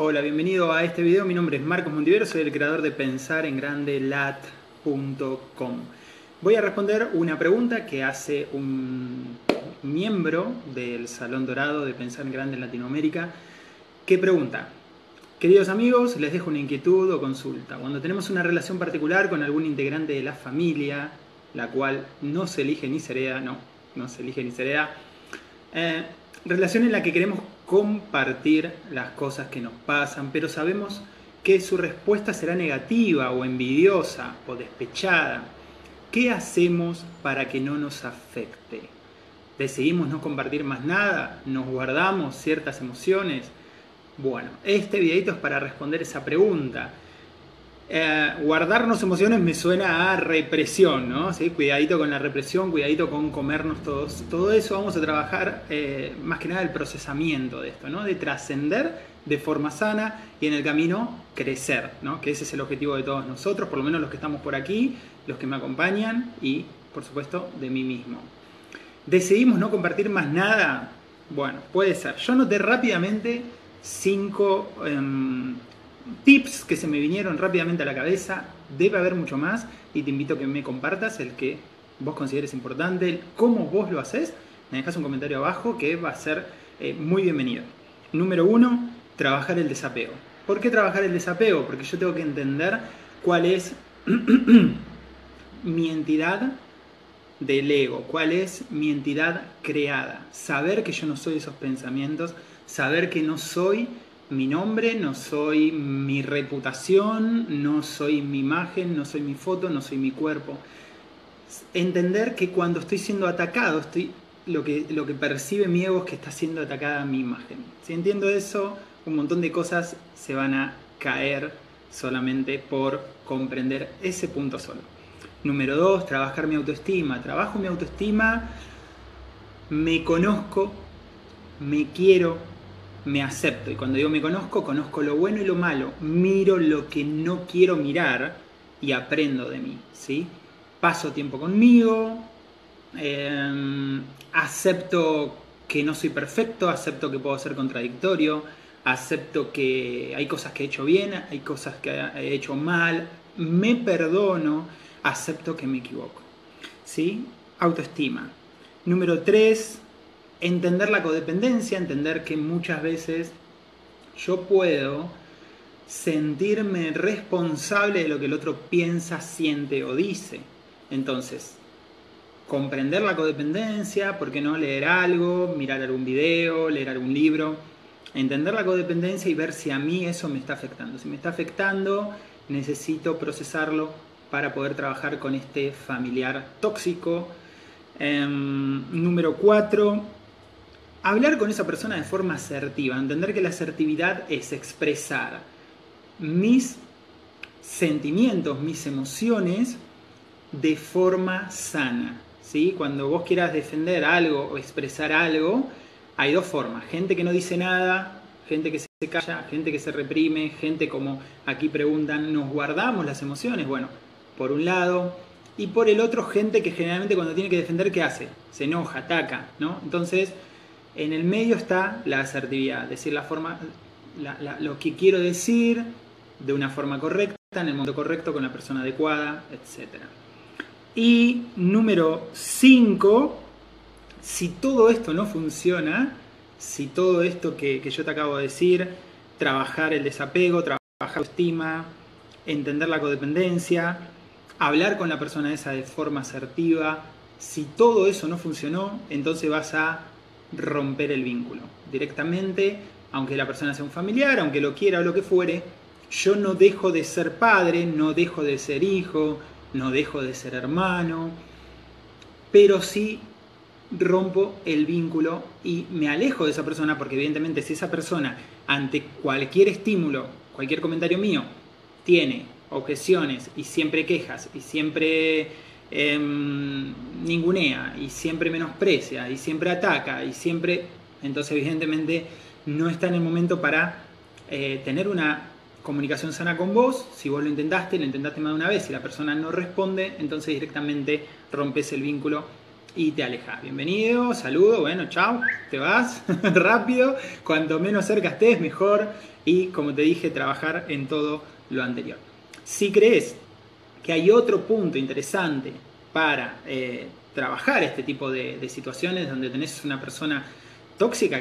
Hola, bienvenido a este video. Mi nombre es Marcos Montivero, soy el creador de pensarenGrandeLat.com. Voy a responder una pregunta que hace un miembro del Salón Dorado de Pensar en Grande en Latinoamérica, que pregunta, queridos amigos, les dejo una inquietud o consulta. Cuando tenemos una relación particular con algún integrante de la familia, la cual no se elige ni se hereda, no, no se elige ni se hereda, eh, relación en la que queremos compartir las cosas que nos pasan, pero sabemos que su respuesta será negativa o envidiosa o despechada. ¿Qué hacemos para que no nos afecte? ¿Decidimos no compartir más nada? ¿Nos guardamos ciertas emociones? Bueno, este videito es para responder esa pregunta. Eh, guardarnos emociones me suena a represión, ¿no? ¿Sí? Cuidadito con la represión, cuidadito con comernos todos. Todo eso vamos a trabajar eh, más que nada el procesamiento de esto, ¿no? De trascender de forma sana y en el camino crecer, ¿no? Que ese es el objetivo de todos nosotros, por lo menos los que estamos por aquí, los que me acompañan y, por supuesto, de mí mismo. ¿Decidimos no compartir más nada? Bueno, puede ser. Yo noté rápidamente cinco... Em, tips que se me vinieron rápidamente a la cabeza, debe haber mucho más y te invito a que me compartas el que vos consideres importante, el cómo vos lo haces, me dejas un comentario abajo que va a ser eh, muy bienvenido. Número uno, trabajar el desapego. ¿Por qué trabajar el desapego? Porque yo tengo que entender cuál es mi entidad del ego, cuál es mi entidad creada, saber que yo no soy esos pensamientos, saber que no soy mi nombre, no soy mi reputación, no soy mi imagen, no soy mi foto, no soy mi cuerpo. Entender que cuando estoy siendo atacado, estoy, lo, que, lo que percibe mi ego es que está siendo atacada mi imagen. Si entiendo eso, un montón de cosas se van a caer solamente por comprender ese punto solo. Número dos, trabajar mi autoestima. Trabajo mi autoestima, me conozco, me quiero, me acepto. Y cuando digo me conozco, conozco lo bueno y lo malo. Miro lo que no quiero mirar y aprendo de mí. ¿sí? Paso tiempo conmigo, em, acepto que no soy perfecto, acepto que puedo ser contradictorio, acepto que hay cosas que he hecho bien, hay cosas que he hecho mal, me perdono, acepto que me equivoco. ¿sí? Autoestima. Número 3, entender la codependencia, entender que muchas veces yo puedo sentirme responsable de lo que el otro piensa, siente o dice. Entonces, comprender la codependencia, ¿por qué no leer algo, mirar algún video, leer algún libro? Entender la codependencia y ver si a mí eso me está afectando. Si me está afectando, necesito procesarlo para poder trabajar con este familiar tóxico. Em, número 4, hablar con esa persona de forma asertiva, entender que la asertividad es expresar mis sentimientos, mis emociones de forma sana. ¿sí? Cuando vos quieras defender algo o expresar algo, hay dos formas. Gente que no dice nada, gente que se calla, gente que se reprime, gente como aquí preguntan, ¿nos guardamos las emociones? Bueno, por un lado. Y por el otro, gente que generalmente cuando tiene que defender, ¿qué hace? Se enoja, ataca, ¿no? Entonces, en el medio está la asertividad, decir la forma, lo que quiero decir de una forma correcta, en el momento correcto, con la persona adecuada, etc. Y número 5, si todo esto no funciona, si todo esto que, que, yo te acabo de decir, trabajar el desapego, trabajar la estima, entender la codependencia, hablar con la persona esa de forma asertiva, si todo eso no funcionó, entonces vas a romper el vínculo. Directamente, aunque la persona sea un familiar, aunque lo quiera o lo que fuere, yo no dejo de ser padre, no dejo de ser hijo, no dejo de ser hermano, pero sí rompo el vínculo y me alejo de esa persona porque evidentemente si esa persona ante cualquier estímulo, cualquier comentario mío, tiene objeciones y siempre quejas y siempre Em, ningunea y siempre menosprecia y siempre ataca y siempre, entonces evidentemente no está en el momento para eh, tener una comunicación sana con vos. Si vos lo intentaste, lo intentaste más de una vez y la persona no responde, entonces directamente rompes el vínculo y te alejas. Bienvenido, saludo, bueno, chao, te vas rápido, cuanto menos cerca estés, mejor y como te dije, trabajar en todo lo anterior. Si crees que hay otro punto interesante para eh, trabajar este tipo de, situaciones donde tenés una persona tóxica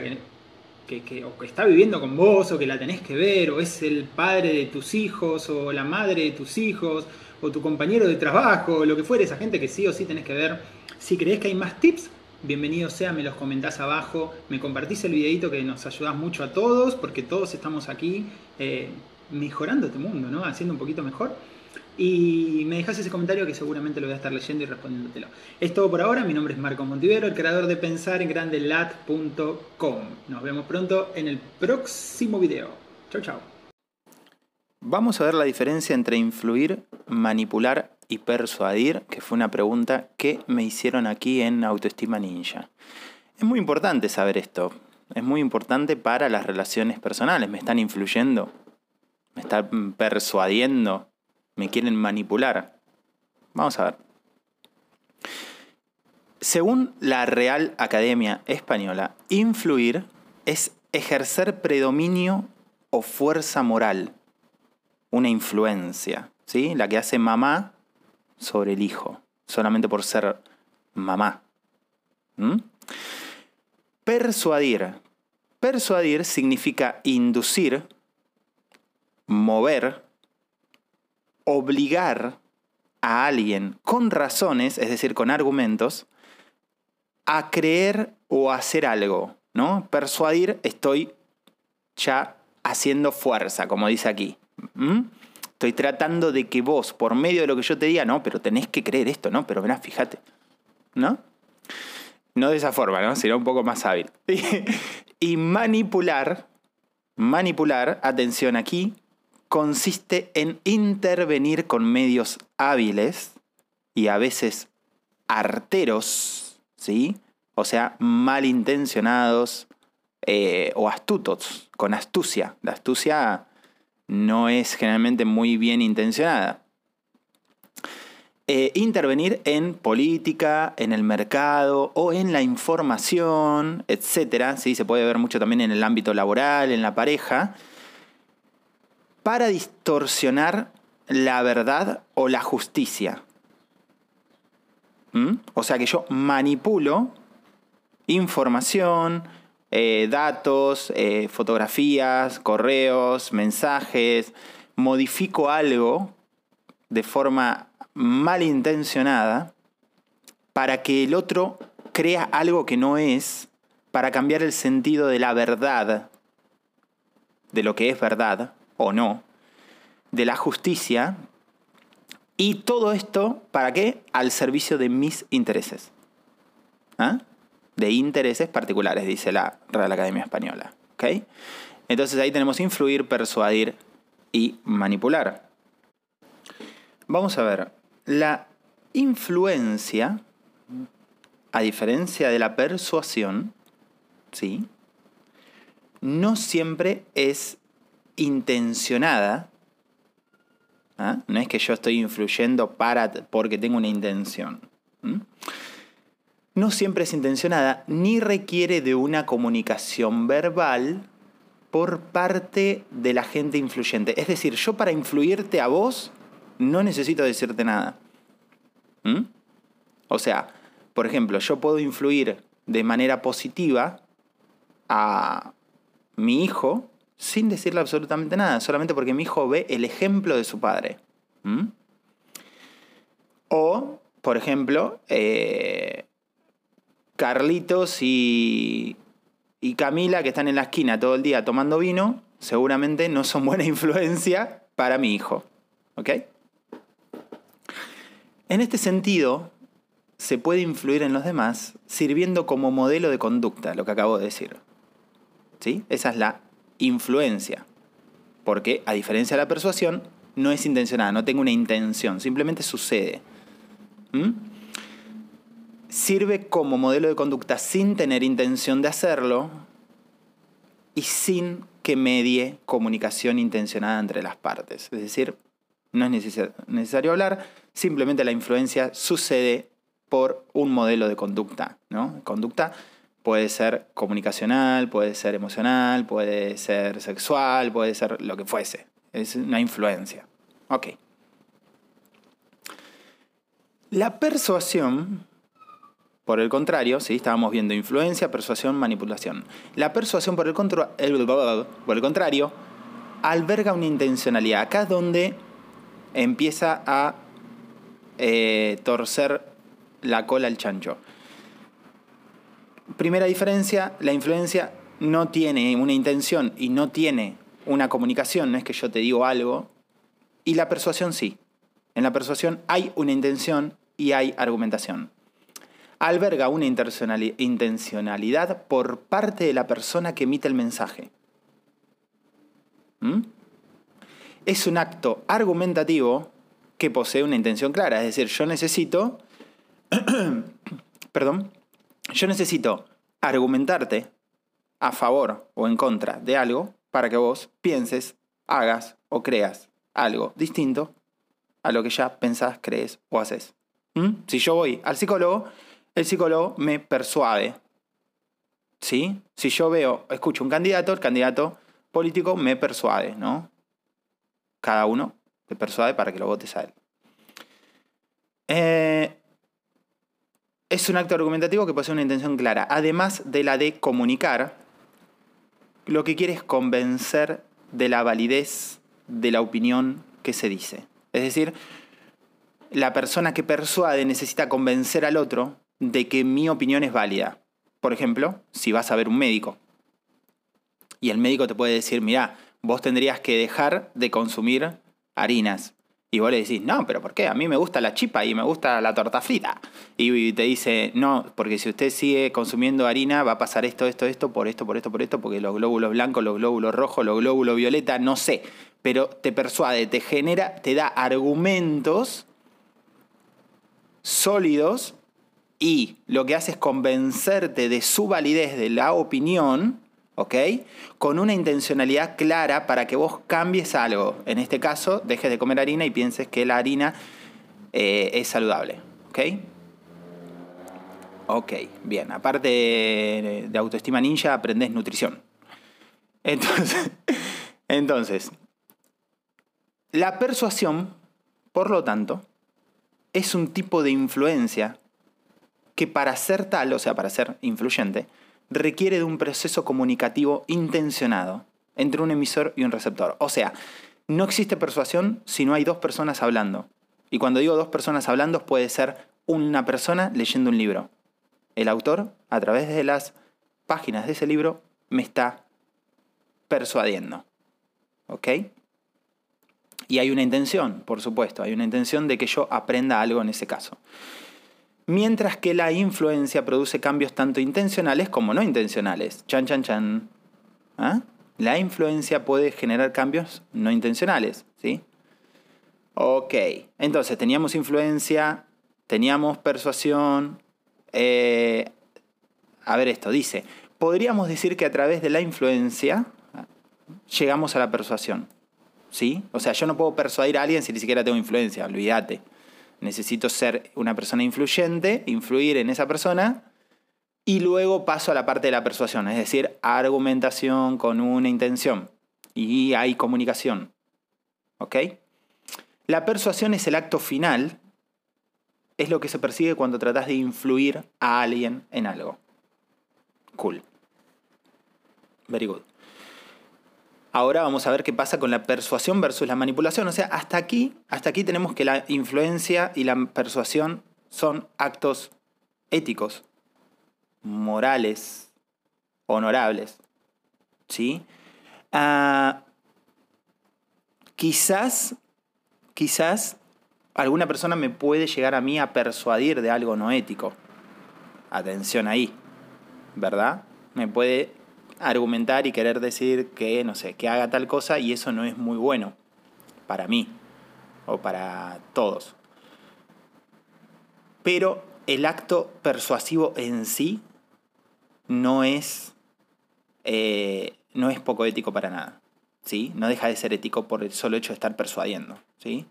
que, que, o que está viviendo con vos o que la tenés que ver o es el padre de tus hijos o la madre de tus hijos o tu compañero de trabajo o lo que fuere, esa gente que sí o sí tenés que ver. Si crees que hay más tips, bienvenido sea, me los comentás abajo, me compartís el videito que nos ayudás mucho a todos porque todos estamos aquí eh, mejorando este mundo, ¿no? Haciendo un poquito mejor. Y me dejas ese comentario que seguramente lo voy a estar leyendo y respondiéndotelo. Es todo por ahora. Mi nombre es Marco Montivero, el creador de pensar en grandelat.com. Nos vemos pronto en el próximo video. Chau, chau. Vamos a ver la diferencia entre influir, manipular y persuadir, que fue una pregunta que me hicieron aquí en Autoestima Ninja. Es muy importante saber esto. Es muy importante para las relaciones personales. ¿Me están influyendo? ¿Me están persuadiendo? Me quieren manipular. Vamos a ver. Según la Real Academia Española, influir es ejercer predominio o fuerza moral, una influencia, ¿sí? La que hace mamá sobre el hijo, solamente por ser mamá. ¿Mm? Persuadir. Persuadir significa inducir, mover, obligar a alguien con razones, es decir, con argumentos, a creer o hacer algo, ¿no? Persuadir, estoy ya haciendo fuerza, como dice aquí. Estoy tratando de que vos, por medio de lo que yo te diga, no, pero tenés que creer esto, ¿no? Pero verás, fíjate, ¿no? No de esa forma, ¿no? Sino un poco más hábil. y manipular, manipular, atención aquí, consiste en intervenir con medios hábiles y a veces arteros, ¿sí? O sea, malintencionados eh, o astutos, con astucia. La astucia no es generalmente muy bien intencionada. Eh, intervenir en política, en el mercado o en la información, etc. ¿sí? Se puede ver mucho también en el ámbito laboral, en la pareja para distorsionar la verdad o la justicia. ¿Mm? O sea que yo manipulo información, eh, datos, eh, fotografías, correos, mensajes, modifico algo de forma malintencionada para que el otro crea algo que no es, para cambiar el sentido de la verdad, de lo que es verdad, o no, de la justicia, y todo esto, ¿para qué? Al servicio de mis intereses. ¿Ah? De intereses particulares, dice la Real Academia Española. ¿Okay? Entonces ahí tenemos influir, persuadir y manipular. Vamos a ver, la influencia, a diferencia de la persuasión, ¿sí? no siempre es intencionada. ¿ah? No es que yo estoy influyendo para, porque tengo una intención. No siempre es intencionada ni requiere de una comunicación verbal por parte de la gente influyente. Es decir, yo para influirte a vos no necesito decirte nada. O sea, por ejemplo, yo puedo influir de manera positiva a mi hijo sin decirle absolutamente nada, solamente porque mi hijo ve el ejemplo de su padre. O, por ejemplo, eh, Carlitos y, y Camila, que están en la esquina todo el día tomando vino, seguramente no son buena influencia para mi hijo. ¿Ok? En este sentido, se puede influir en los demás sirviendo como modelo de conducta, lo que acabo de decir. ¿Sí? Esa es la influencia. Porque, a diferencia de la persuasión, no es intencionada, no tengo una intención, simplemente sucede. ¿Mm? Sirve como modelo de conducta sin tener intención de hacerlo y sin que medie comunicación intencionada entre las partes. Es decir, no es necesario hablar, simplemente la influencia sucede por un modelo de conducta. ¿no? Conducta puede ser comunicacional, puede ser emocional, puede ser sexual, puede ser lo que fuese. Es una influencia. Ok. La persuasión, por el contrario, ¿sí? estábamos viendo influencia, persuasión, manipulación. La persuasión, por el, por el contrario, alberga una intencionalidad. Acá es donde empieza a eh, torcer la cola al chancho. Primera diferencia, la influencia no tiene una intención y no tiene una comunicación, no es que yo te digo algo, y la persuasión sí. En la persuasión hay una intención y hay argumentación. Alberga una intencionalidad por parte de la persona que emite el mensaje. ¿Mm? Es un acto argumentativo que posee una intención clara, es decir, yo necesito, perdón, yo necesito argumentarte a favor o en contra de algo para que vos pienses, hagas o creas algo distinto a lo que ya pensás, crees o haces. ¿Mm? Si yo voy al psicólogo, el psicólogo me persuade. ¿Sí? Si yo veo, escucho un candidato, el candidato político me persuade, ¿no? Cada uno te persuade para que lo votes a él. Eh, es un acto argumentativo que posee una intención clara. Además de la de comunicar, lo que quiere es convencer de la validez de la opinión que se dice. Es decir, la persona que persuade necesita convencer al otro de que mi opinión es válida. Por ejemplo, si vas a ver un médico y el médico te puede decir, mira, vos tendrías que dejar de consumir harinas. Y vos le decís, no, pero ¿por qué? A mí me gusta la chipa y me gusta la torta frita. Y te dice, no, porque si usted sigue consumiendo harina va a pasar esto, esto, esto, por esto, por esto, por esto, porque los glóbulos blancos, los glóbulos rojos, los glóbulos violeta, no sé. Pero te persuade, te genera, te da argumentos sólidos y lo que hace es convencerte de su validez de la opinión, ¿ok? Con una intencionalidad clara para que vos cambies algo. En este caso, dejes de comer harina y pienses que la harina eh, es saludable, ¿ok? Ok, bien. Aparte de autoestima ninja, aprendes nutrición. Entonces, entonces, la persuasión, por lo tanto, es un tipo de influencia que para ser tal, o sea, para ser influyente, requiere de un proceso comunicativo intencionado entre un emisor y un receptor. O sea, no existe persuasión si no hay dos personas hablando. Y cuando digo dos personas hablando puede ser una persona leyendo un libro. El autor, a través de las páginas de ese libro, me está persuadiendo. ¿Ok? Y hay una intención, por supuesto, hay una intención de que yo aprenda algo en ese caso. Mientras que la influencia produce cambios tanto intencionales como no intencionales. Chan, chan, chan. ¿Ah? La influencia puede generar cambios no intencionales, ¿sí? Ok, entonces teníamos influencia, teníamos persuasión. Eh, a ver esto, dice, podríamos decir que a través de la influencia llegamos a la persuasión. ¿sí? O sea, yo no puedo persuadir a alguien si ni siquiera tengo influencia, olvídate. Necesito ser una persona influyente, influir en esa persona y luego paso a la parte de la persuasión, es decir, argumentación con una intención y hay comunicación. ¿Ok? La persuasión es el acto final, es lo que se persigue cuando tratas de influir a alguien en algo. Cool. Very good. Ahora vamos a ver qué pasa con la persuasión versus la manipulación. O sea, hasta aquí, hasta aquí tenemos que la influencia y la persuasión son actos éticos, morales, honorables. ¿Sí? Ah, quizás, quizás alguna persona me puede llegar a mí a persuadir de algo no ético. Atención ahí, ¿verdad? Me puede argumentar y querer decir que, no sé, que haga tal cosa y eso no es muy bueno para mí o para todos. Pero el acto persuasivo en sí no es, eh, no es poco ético para nada. ¿sí? No deja de ser ético por el solo hecho de estar persuadiendo. ¿sí?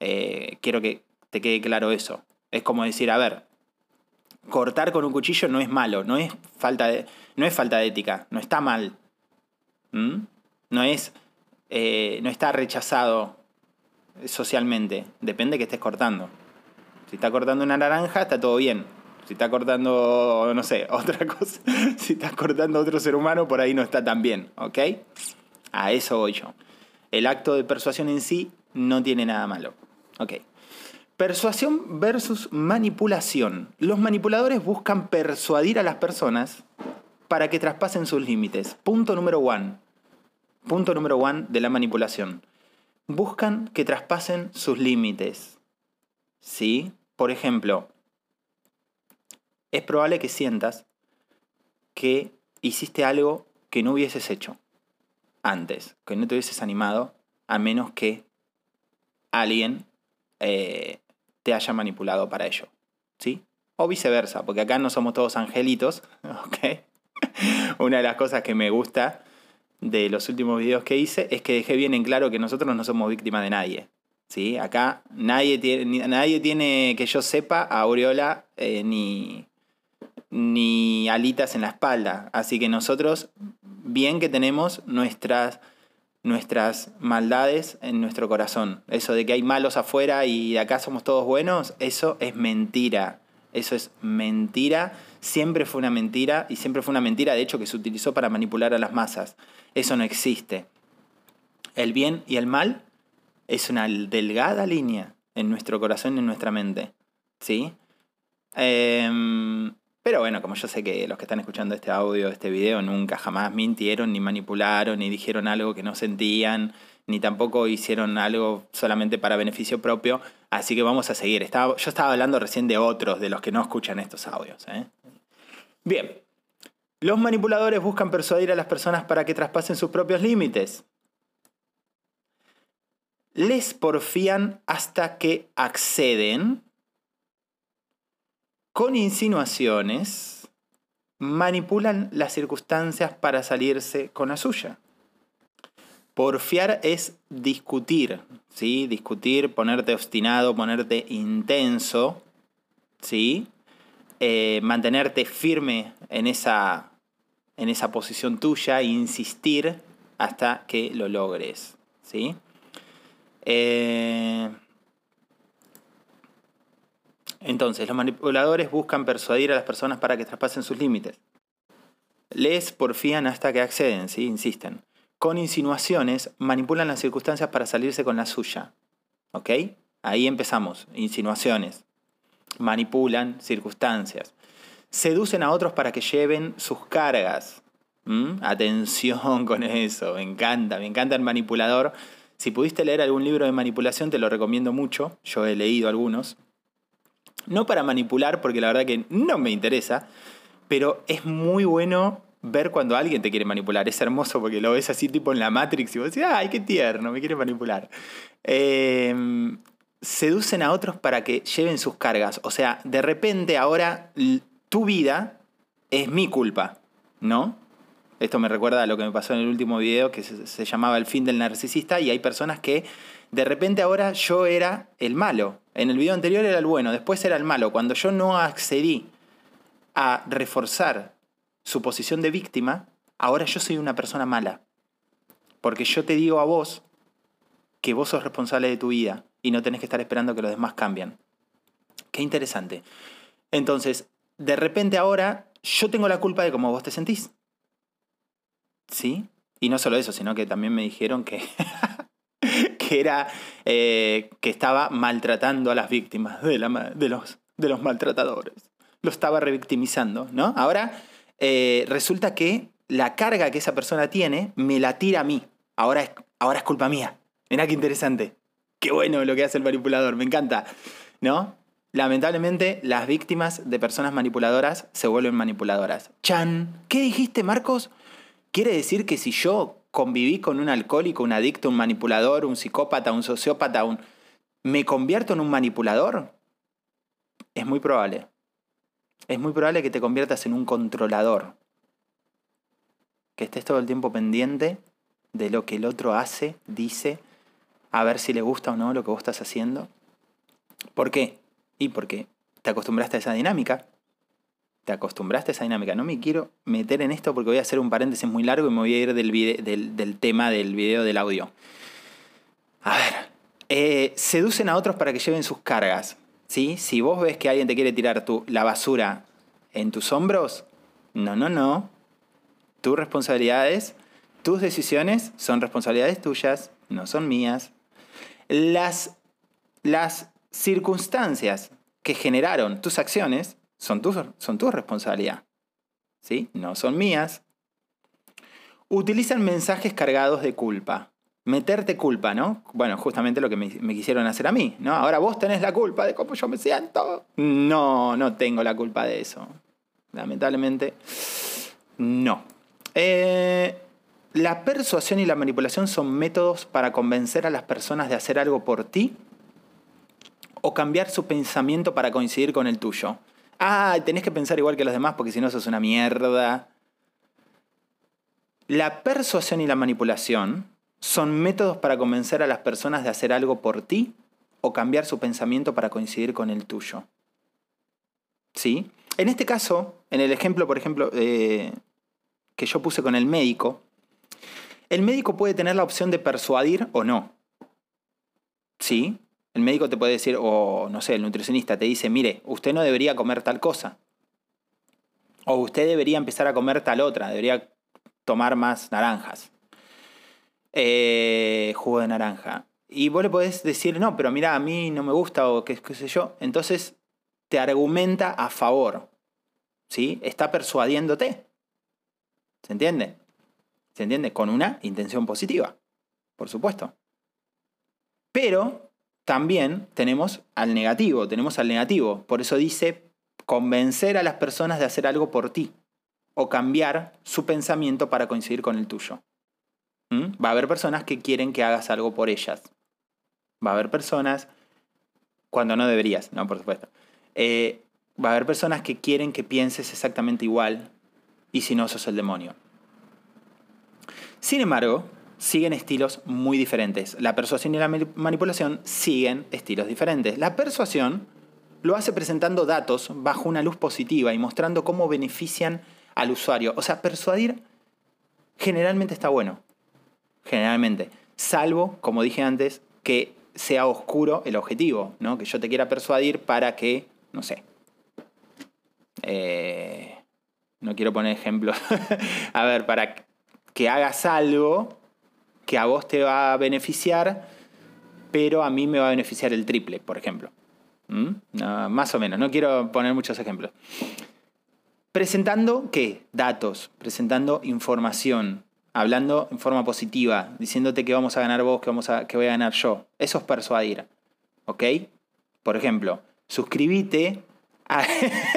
Eh, quiero que te quede claro eso. Es como decir, a ver, cortar con un cuchillo no es malo, no es falta de, no es falta de ética, no está mal. ¿Mm? No es. Eh, no está rechazado socialmente. Depende que estés cortando. Si está cortando una naranja, está todo bien. Si está cortando, no sé, otra cosa. Si estás cortando otro ser humano, por ahí no está tan bien. ¿Ok? A eso voy yo. El acto de persuasión en sí no tiene nada malo. Ok. Persuasión versus manipulación. Los manipuladores buscan persuadir a las personas para que traspasen sus límites. Punto número one. Punto número one de la manipulación. Buscan que traspasen sus límites. ¿Sí? Por ejemplo, es probable que sientas que hiciste algo que no hubieses hecho antes, que no te hubieses animado, a menos que alguien eh, te haya manipulado para ello. ¿Sí? O viceversa, porque acá no somos todos angelitos. ¿ok? Una de las cosas que me gusta de los últimos videos que hice es que dejé bien en claro que nosotros no somos víctimas de nadie. ¿sí? Acá nadie tiene, nadie tiene que yo sepa aureola eh, ni, ni alitas en la espalda. Así que nosotros, bien que tenemos nuestras nuestras maldades en nuestro corazón. Eso de que hay malos afuera y acá somos todos buenos, eso es mentira. Eso es mentira. Siempre fue una mentira y siempre fue una mentira, de hecho, que se utilizó para manipular a las masas. Eso no existe. El bien y el mal es una delgada línea en nuestro corazón y en nuestra mente. ¿Sí? Eh, pero bueno, como yo sé que los que están escuchando este audio, este video, nunca jamás mintieron, ni manipularon, ni dijeron algo que no sentían, ni tampoco hicieron algo solamente para beneficio propio. Así que vamos a seguir. Estaba, yo estaba hablando recién de otros, de los que no escuchan estos audios. ¿eh? Bien. Los manipuladores buscan persuadir a las personas para que traspasen sus propios límites. Les porfían hasta que acceden con insinuaciones, manipulan las circunstancias para salirse con la suya. Porfiar es discutir, ¿sí? Discutir, ponerte obstinado, ponerte intenso, ¿sí? Eh, mantenerte firme en esa, en esa posición tuya e insistir hasta que lo logres, ¿sí? Eh, entonces, los manipuladores buscan persuadir a las personas para que traspasen sus límites. Les porfían hasta que acceden, ¿sí? insisten. Con insinuaciones manipulan las circunstancias para salirse con la suya. ¿Ok? Ahí empezamos. Insinuaciones. Manipulan circunstancias. Seducen a otros para que lleven sus cargas. ¿Mm? Atención con eso. Me encanta. Me encanta el manipulador. Si pudiste leer algún libro de manipulación, te lo recomiendo mucho. Yo he leído algunos. No para manipular, porque la verdad que no me interesa, pero es muy bueno ver cuando alguien te quiere manipular. Es hermoso porque lo ves así tipo en la Matrix y vos decís, ay, qué tierno, me quiere manipular. Em, seducen a otros para que lleven sus cargas. O sea, de repente ahora tu vida es mi culpa, ¿no? Esto me recuerda a lo que me pasó en el último video que se llamaba El fin del narcisista y hay personas que de repente ahora yo era el malo. En el video anterior era el bueno, después era el malo. Cuando yo no accedí a reforzar su posición de víctima, ahora yo soy una persona mala. Porque yo te digo a vos que vos sos responsable de tu vida y no tenés que estar esperando que los demás cambien. Qué interesante. Entonces, de repente ahora yo tengo la culpa de cómo vos te sentís. ¿Sí? Y no solo eso, sino que también me dijeron que que era eh, que estaba maltratando a las víctimas de, los, maltratadores. Lo estaba revictimizando, ¿no? Ahora eh, resulta que la carga que esa persona tiene me la tira a mí. Ahora es, ahora es culpa mía. Mirá qué interesante. Qué bueno lo que hace el manipulador, me encanta. ¿No? Lamentablemente, las víctimas de personas manipuladoras se vuelven manipuladoras. Chan, ¿qué dijiste, Marcos? ¿Quiere decir que si yo conviví con un alcohólico, un adicto, un manipulador, un psicópata, un sociópata, un... ¿me convierto en un manipulador? Es muy probable. Es muy probable que te conviertas en un controlador. Que estés todo el tiempo pendiente de lo que el otro hace, dice, a ver si le gusta o no lo que vos estás haciendo. ¿Por qué? Y porque te acostumbraste a esa dinámica. Te acostumbraste a esa dinámica. No me quiero meter en esto porque voy a hacer un paréntesis muy largo y me voy a ir del, del, tema del video del audio. A ver, eh, seducen a otros para que lleven sus cargas. ¿sí? Si vos ves que alguien te quiere tirar tu, la basura en tus hombros, no, no, no. Tus responsabilidades, tus decisiones son responsabilidades tuyas, no son mías. Las, las circunstancias que generaron tus acciones son tu, son tu responsabilidad. ¿Sí? No son mías. Utilizan mensajes cargados de culpa. Meterte culpa, ¿no? Bueno, justamente lo que me, quisieron hacer a mí, ¿no? Ahora vos tenés la culpa de cómo yo me siento. No, no tengo la culpa de eso. Lamentablemente, no. Eh, la persuasión y la manipulación son métodos para convencer a las personas de hacer algo por ti o cambiar su pensamiento para coincidir con el tuyo. Ah, tenés que pensar igual que los demás porque si no sos una mierda. La persuasión y la manipulación son métodos para convencer a las personas de hacer algo por ti o cambiar su pensamiento para coincidir con el tuyo. ¿Sí? En este caso, en el ejemplo, por ejemplo, eh, que yo puse con el médico, el médico puede tener la opción de persuadir o no. ¿Sí? El médico te puede decir, o no sé, el nutricionista te dice, mire, usted no debería comer tal cosa. O usted debería empezar a comer tal otra, debería tomar más naranjas. Eh, jugo de naranja. Y vos le podés decir, no, pero mira, a mí no me gusta o qué, qué sé yo. Entonces te argumenta a favor. ¿Sí? Está persuadiéndote. ¿Se entiende? ¿Se entiende? Con una intención positiva, por supuesto. Pero también tenemos al negativo, tenemos al negativo. Por eso dice convencer a las personas de hacer algo por ti o cambiar su pensamiento para coincidir con el tuyo. ¿Mm? Va a haber personas que quieren que hagas algo por ellas. Va a haber personas cuando no deberías, no, por supuesto. Eh, va a haber personas que quieren que pienses exactamente igual y si no, sos el demonio. Sin embargo, siguen estilos muy diferentes. La persuasión y la manipulación siguen estilos diferentes. La persuasión lo hace presentando datos bajo una luz positiva y mostrando cómo benefician al usuario. O sea, persuadir generalmente está bueno. Generalmente. Salvo, como dije antes, que sea oscuro el objetivo, ¿no? Que yo te quiera persuadir para que, no sé. Eh, no quiero poner ejemplos. a ver, para que hagas algo que a vos te va a beneficiar, pero a mí me va a beneficiar el triple, por ejemplo. ¿Mm? más o menos, no quiero poner muchos ejemplos. Presentando qué? Datos, presentando información, hablando en forma positiva, diciéndote que vamos a ganar vos, que, vamos a, que voy a ganar yo. Eso es persuadir. ¿Ok? Por ejemplo, suscríbete a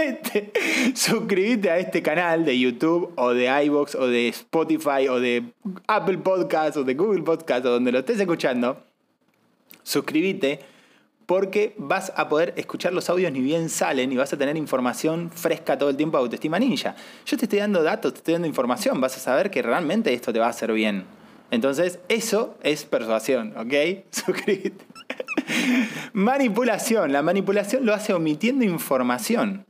este, suscríbete a este canal de YouTube o de iBox o de Spotify o de Apple Podcast o de Google Podcast o donde lo estés escuchando. Suscríbete porque vas a poder escuchar los audios ni bien salen y vas a tener información fresca todo el tiempo de Autoestima Ninja. Yo te estoy dando datos, te estoy dando información, vas a saber que realmente esto te va a hacer bien. Entonces, eso es persuasión, ¿ok? Suscríbete. Manipulación. La manipulación lo hace omitiendo información,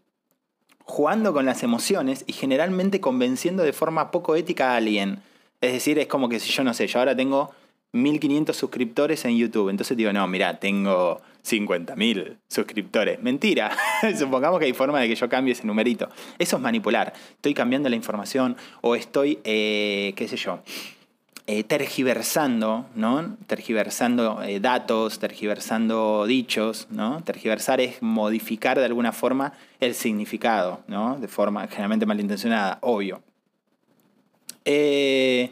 jugando con las emociones y generalmente convenciendo de forma poco ética a alguien. Es decir, es como que si yo no sé, yo ahora tengo 1500 suscriptores en YouTube. Entonces digo, no, mira, tengo 50.000 suscriptores. Mentira. Supongamos que hay forma de que yo cambie ese numerito. Eso es manipular. Estoy cambiando la información o estoy, eh, qué sé yo, eh, tergiversando, ¿no? Tergiversando eh, datos, tergiversando dichos, ¿no? Tergiversar es modificar de alguna forma el significado, ¿no? De forma generalmente malintencionada, obvio. Eh,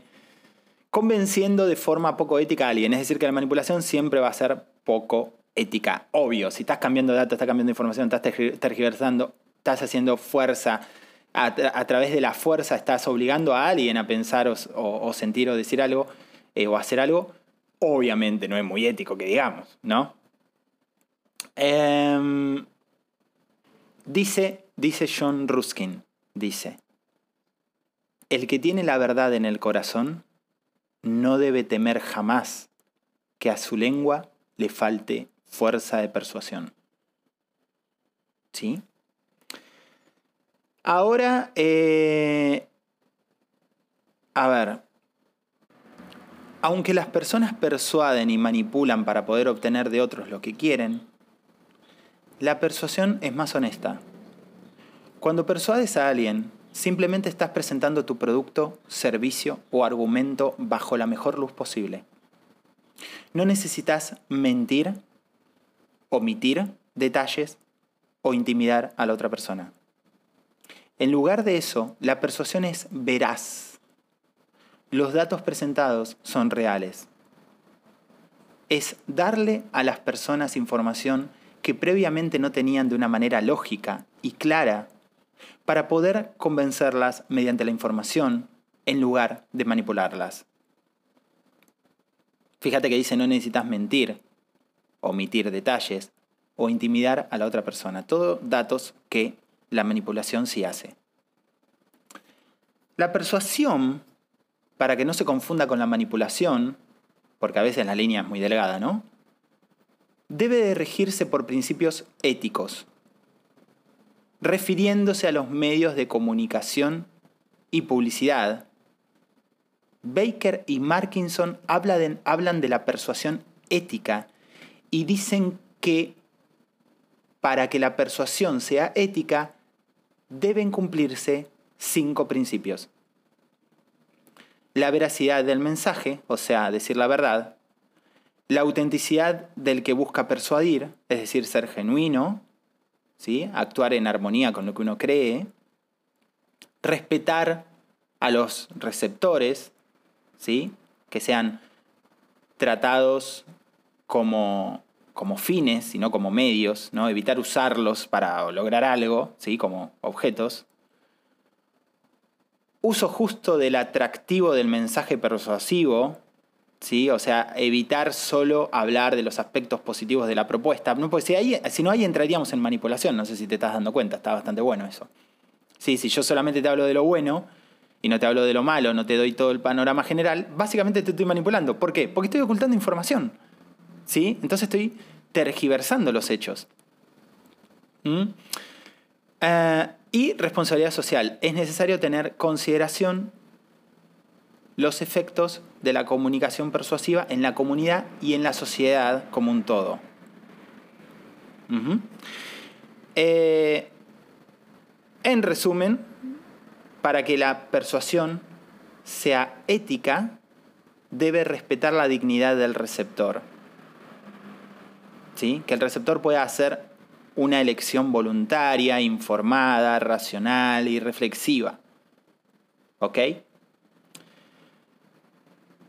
convenciendo de forma poco ética a alguien, es decir, que la manipulación siempre va a ser poco ética, obvio. Si estás cambiando datos, estás cambiando información, estás tergiversando, estás haciendo fuerza, a, través de la fuerza estás obligando a alguien a pensar o, sentir o decir algo eh, o hacer algo, obviamente no es muy ético que digamos, ¿no? Em, dice, dice John Ruskin, dice, el que tiene la verdad en el corazón no debe temer jamás que a su lengua le falte fuerza de persuasión. ¿Sí? Ahora, eh, a ver, aunque las personas persuaden y manipulan para poder obtener de otros lo que quieren, la persuasión es más honesta. Cuando persuades a alguien, simplemente estás presentando tu producto, servicio o argumento bajo la mejor luz posible. No necesitas mentir, omitir detalles o intimidar a la otra persona. En lugar de eso, la persuasión es veraz. Los datos presentados son reales. Es darle a las personas información que previamente no tenían de una manera lógica y clara para poder convencerlas mediante la información en lugar de manipularlas. Fíjate que dice no necesitas mentir, omitir detalles o intimidar a la otra persona. Todos datos que la manipulación sí hace. La persuasión, para que no se confunda con la manipulación, porque a veces la línea es muy delgada, ¿no? Debe de regirse por principios éticos, refiriéndose a los medios de comunicación y publicidad. Baker y Markinson hablan de la persuasión ética y dicen que para que la persuasión sea ética, deben cumplirse cinco principios. La veracidad del mensaje, o sea, decir la verdad. La autenticidad del que busca persuadir, es decir, ser genuino, ¿sí? actuar en armonía con lo que uno cree. Respetar a los receptores, ¿sí? que sean tratados como como fines, sino como medios, ¿no? evitar usarlos para lograr algo, ¿sí? como objetos. Uso justo del atractivo del mensaje persuasivo, ¿sí? o sea, evitar solo hablar de los aspectos positivos de la propuesta. No, porque si, si no, ahí entraríamos en manipulación, no sé si te estás dando cuenta, está bastante bueno eso. Sí, si yo solamente te hablo de lo bueno y no te hablo de lo malo, no te doy todo el panorama general, básicamente te estoy manipulando. ¿Por qué? Porque estoy ocultando información. ¿Sí? Entonces estoy tergiversando los hechos. ¿Mm? Eh, y responsabilidad social. Es necesario tener consideración los efectos de la comunicación persuasiva en la comunidad y en la sociedad como un todo. Eh, en resumen, para que la persuasión sea ética, debe respetar la dignidad del receptor que el receptor pueda hacer una elección voluntaria, informada, racional y reflexiva. ¿Ok?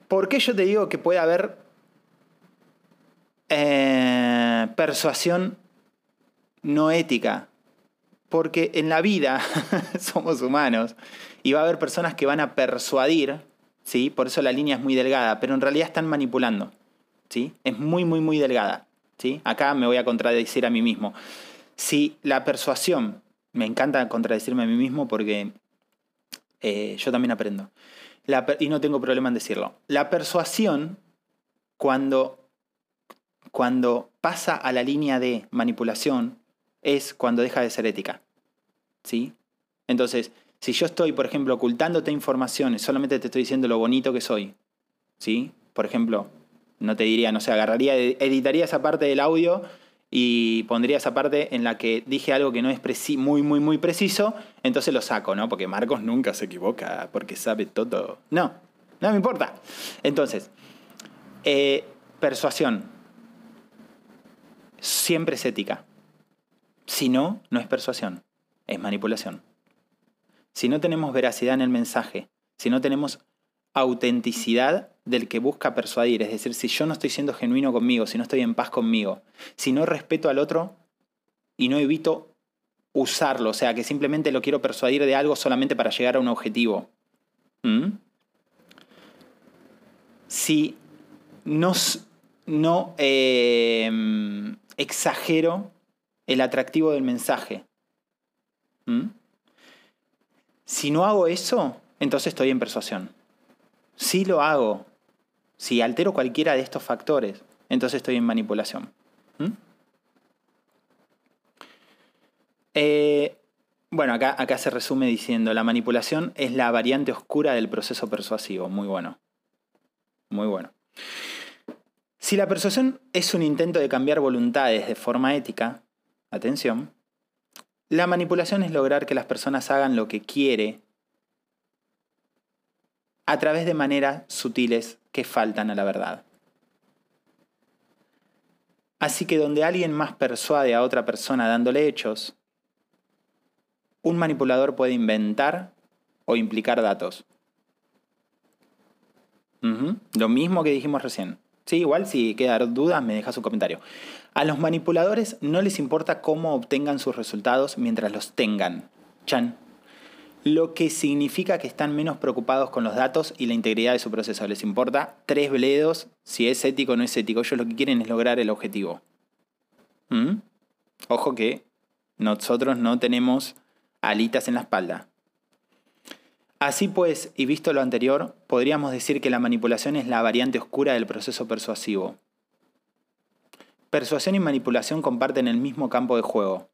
¿Por qué yo te digo que puede haber eh, persuasión no ética? Porque en la vida somos humanos y va a haber personas que van a persuadir, ¿sí? por eso la línea es muy delgada, pero en realidad están manipulando. ¿sí? Es muy, muy, muy delgada. Acá me voy a contradecir a mí mismo. Si la persuasión, me encanta contradecirme a mí mismo porque eh, yo también aprendo. y no tengo problema en decirlo. La persuasión, cuando, cuando pasa a la línea de manipulación, es cuando deja de ser ética. ¿Sí? Entonces, si yo estoy, por ejemplo, ocultándote información, solamente te estoy diciendo lo bonito que soy, ¿sí? Por ejemplo, no te diría, no sé, agarraría, editaría esa parte del audio y pondría esa parte en la que dije algo que no es muy, muy, muy preciso, entonces lo saco, ¿no? Porque Marcos nunca se equivoca, porque sabe todo. No, no me importa. Entonces, eh, persuasión. Siempre es ética. Si no, no es persuasión, es manipulación. Si no tenemos veracidad en el mensaje, si no tenemos autenticidad del que busca persuadir. Es decir, si yo no estoy siendo genuino conmigo, si no estoy en paz conmigo, si no respeto al otro y no evito usarlo, o sea, que simplemente lo quiero persuadir de algo solamente para llegar a un objetivo. Si no, no em, exagero el atractivo del mensaje. Si no hago eso, entonces estoy en persuasión. Si lo hago, si altero cualquiera de estos factores, entonces estoy en manipulación. ¿Mm? Eh, Bueno, acá, acá se resume diciendo, la manipulación es la variante oscura del proceso persuasivo. Muy bueno. Muy bueno. Si la persuasión es un intento de cambiar voluntades de forma ética, atención, la manipulación es lograr que las personas hagan lo que quiere a través de maneras sutiles que faltan a la verdad. Así que donde alguien más persuade a otra persona dándole hechos, un manipulador puede inventar o implicar datos. Lo mismo que dijimos recién. Sí, igual si queda dudas me deja su comentario. A los manipuladores no les importa cómo obtengan sus resultados mientras los tengan. Chan. Lo que significa que están menos preocupados con los datos y la integridad de su proceso. Les importa tres bledos si es ético o no es ético. Ellos lo que quieren es lograr el objetivo. ¿Mm? Ojo que nosotros no tenemos alitas en la espalda. Así pues, y visto lo anterior, podríamos decir que la manipulación es la variante oscura del proceso persuasivo. Persuasión y manipulación comparten el mismo campo de juego,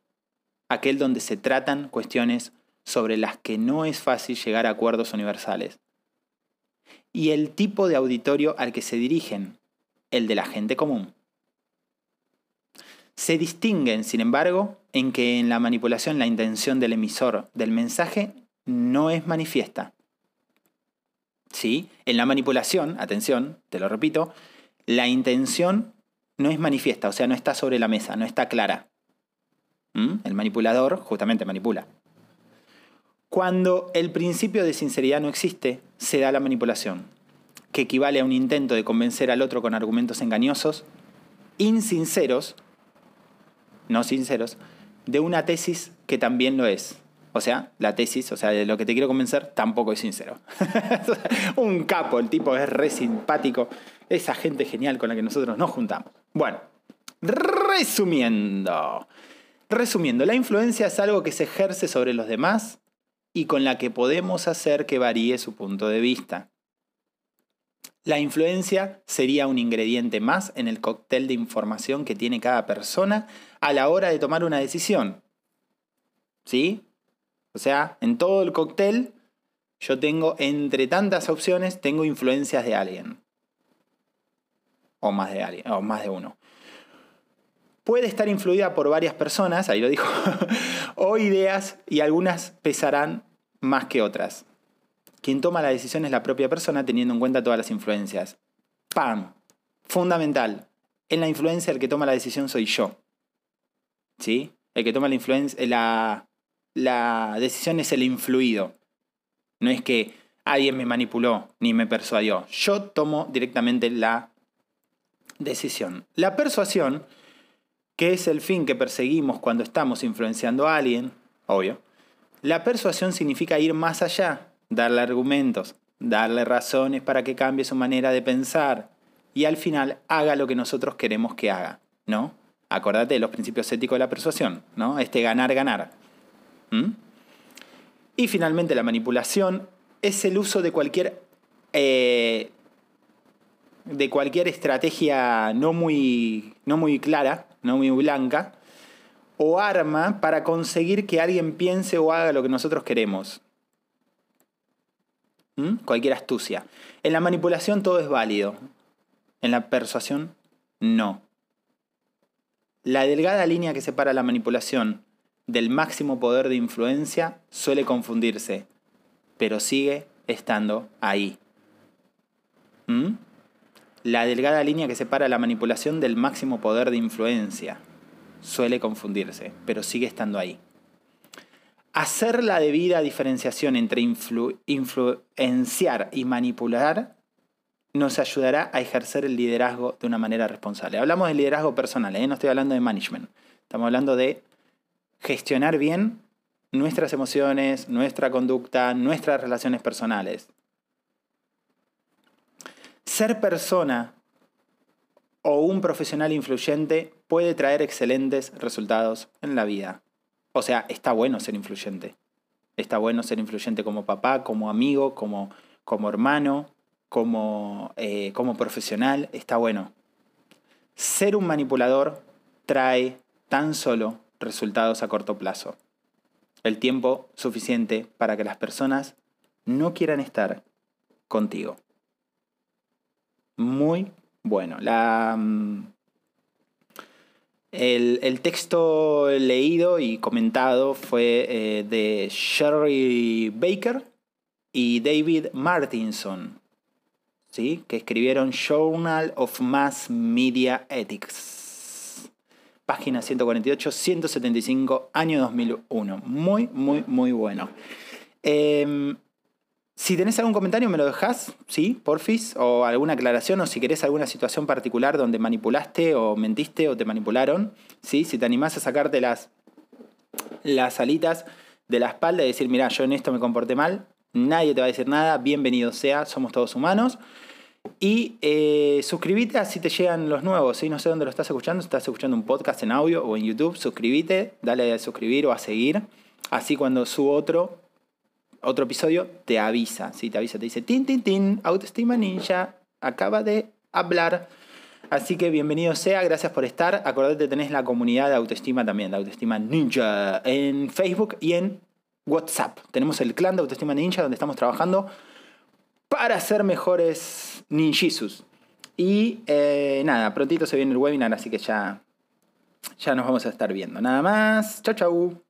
aquel donde se tratan cuestiones sobre las que no es fácil llegar a acuerdos universales. Y el tipo de auditorio al que se dirigen, el de la gente común. Se distinguen, sin embargo, en que en la manipulación la intención del emisor del mensaje no es manifiesta. ¿Sí? En la manipulación, atención, te lo repito, la intención no es manifiesta, o sea, no está sobre la mesa, no está clara. ¿Mm? El manipulador justamente manipula. Cuando el principio de sinceridad no existe, se da la manipulación, que equivale a un intento de convencer al otro con argumentos engañosos, insinceros, no sinceros, de una tesis que también lo es. O sea, la tesis, o sea, de lo que te quiero convencer, tampoco es sincero. un capo, el tipo es re simpático. Esa gente genial con la que nosotros nos juntamos. Bueno, resumiendo. Resumiendo, la influencia es algo que se ejerce sobre los demás y con la que podemos hacer que varíe su punto de vista. La influencia sería un ingrediente más en el cóctel de información que tiene cada persona a la hora de tomar una decisión. ¿Sí? O sea, en todo el cóctel yo tengo, entre tantas opciones, tengo influencias de alguien. O más de alguien, o más de uno. Puede estar influida por varias personas, ahí lo dijo, o ideas y algunas pesarán más que otras. Quien toma la decisión es la propia persona teniendo en cuenta todas las influencias. ¡Pam! Fundamental. En la influencia el que toma la decisión soy yo. ¿Sí? El que toma la influencia, la, la decisión es el influido. No es que alguien me manipuló ni me persuadió. Yo tomo directamente la decisión. La persuasión, que es el fin que perseguimos cuando estamos influenciando a alguien, obvio. La persuasión significa ir más allá, darle argumentos, darle razones para que cambie su manera de pensar y al final haga lo que nosotros queremos que haga, ¿no? Acordate de los principios éticos de la persuasión, ¿no? Este ganar, ganar. Y finalmente la manipulación es el uso de cualquier, eh, de cualquier estrategia no muy, no muy clara, no muy blanca, o arma para conseguir que alguien piense o haga lo que nosotros queremos. ¿Mm? Cualquier astucia. En la manipulación todo es válido. En la persuasión, no. La delgada línea que separa la manipulación del máximo poder de influencia suele confundirse, pero sigue estando ahí. ¿Mm? La delgada línea que separa la manipulación del máximo poder de influencia suele confundirse, pero sigue estando ahí. Hacer la debida diferenciación entre influenciar y manipular nos ayudará a ejercer el liderazgo de una manera responsable. Hablamos de liderazgo personal, ¿eh? no estoy hablando de management. Estamos hablando de gestionar bien nuestras emociones, nuestra conducta, nuestras relaciones personales. Ser persona o un profesional influyente puede traer excelentes resultados en la vida. O sea, está bueno ser influyente. Está bueno ser influyente como papá, como amigo, como, como hermano, como, eh, como profesional. Está bueno. Ser un manipulador trae tan solo resultados a corto plazo. el tiempo suficiente para que las personas no quieran estar contigo. Muy bueno. La, mm, el, texto leído y comentado fue eh, de Sherry Baker y David Martinson, ¿sí? que escribieron Journal of Mass Media Ethics. Página 148, 175, año 2001. Muy, muy, muy bueno. Em, si tenés algún comentario, me lo dejás, ¿sí? Porfis, o alguna aclaración, o si querés alguna situación particular donde manipulaste o mentiste o te manipularon. Si te animás a sacarte las, las alitas de la espalda y decir, mira, yo en esto me comporté mal, nadie te va a decir nada, bienvenido sea, somos todos humanos. Y eh, suscríbete así te llegan los nuevos, ¿sí? No sé dónde lo estás escuchando, si estás escuchando un podcast en audio o en YouTube, suscríbete, dale a suscribir o a seguir. Así cuando subo otro, otro episodio te avisa, ¿sí? Te avisa, te dice, tin, tin, tin, autoestima ninja, acaba de hablar. Así que bienvenido sea, gracias por estar. Acordate, tenés la comunidad de autoestima también, de autoestima ninja, en Facebook y en WhatsApp. Tenemos el clan de autoestima ninja donde estamos trabajando para ser mejores ninjisus. Y eh, nada, prontito se viene el webinar, así que ya, ya nos vamos a estar viendo. Nada más. Chau, chau.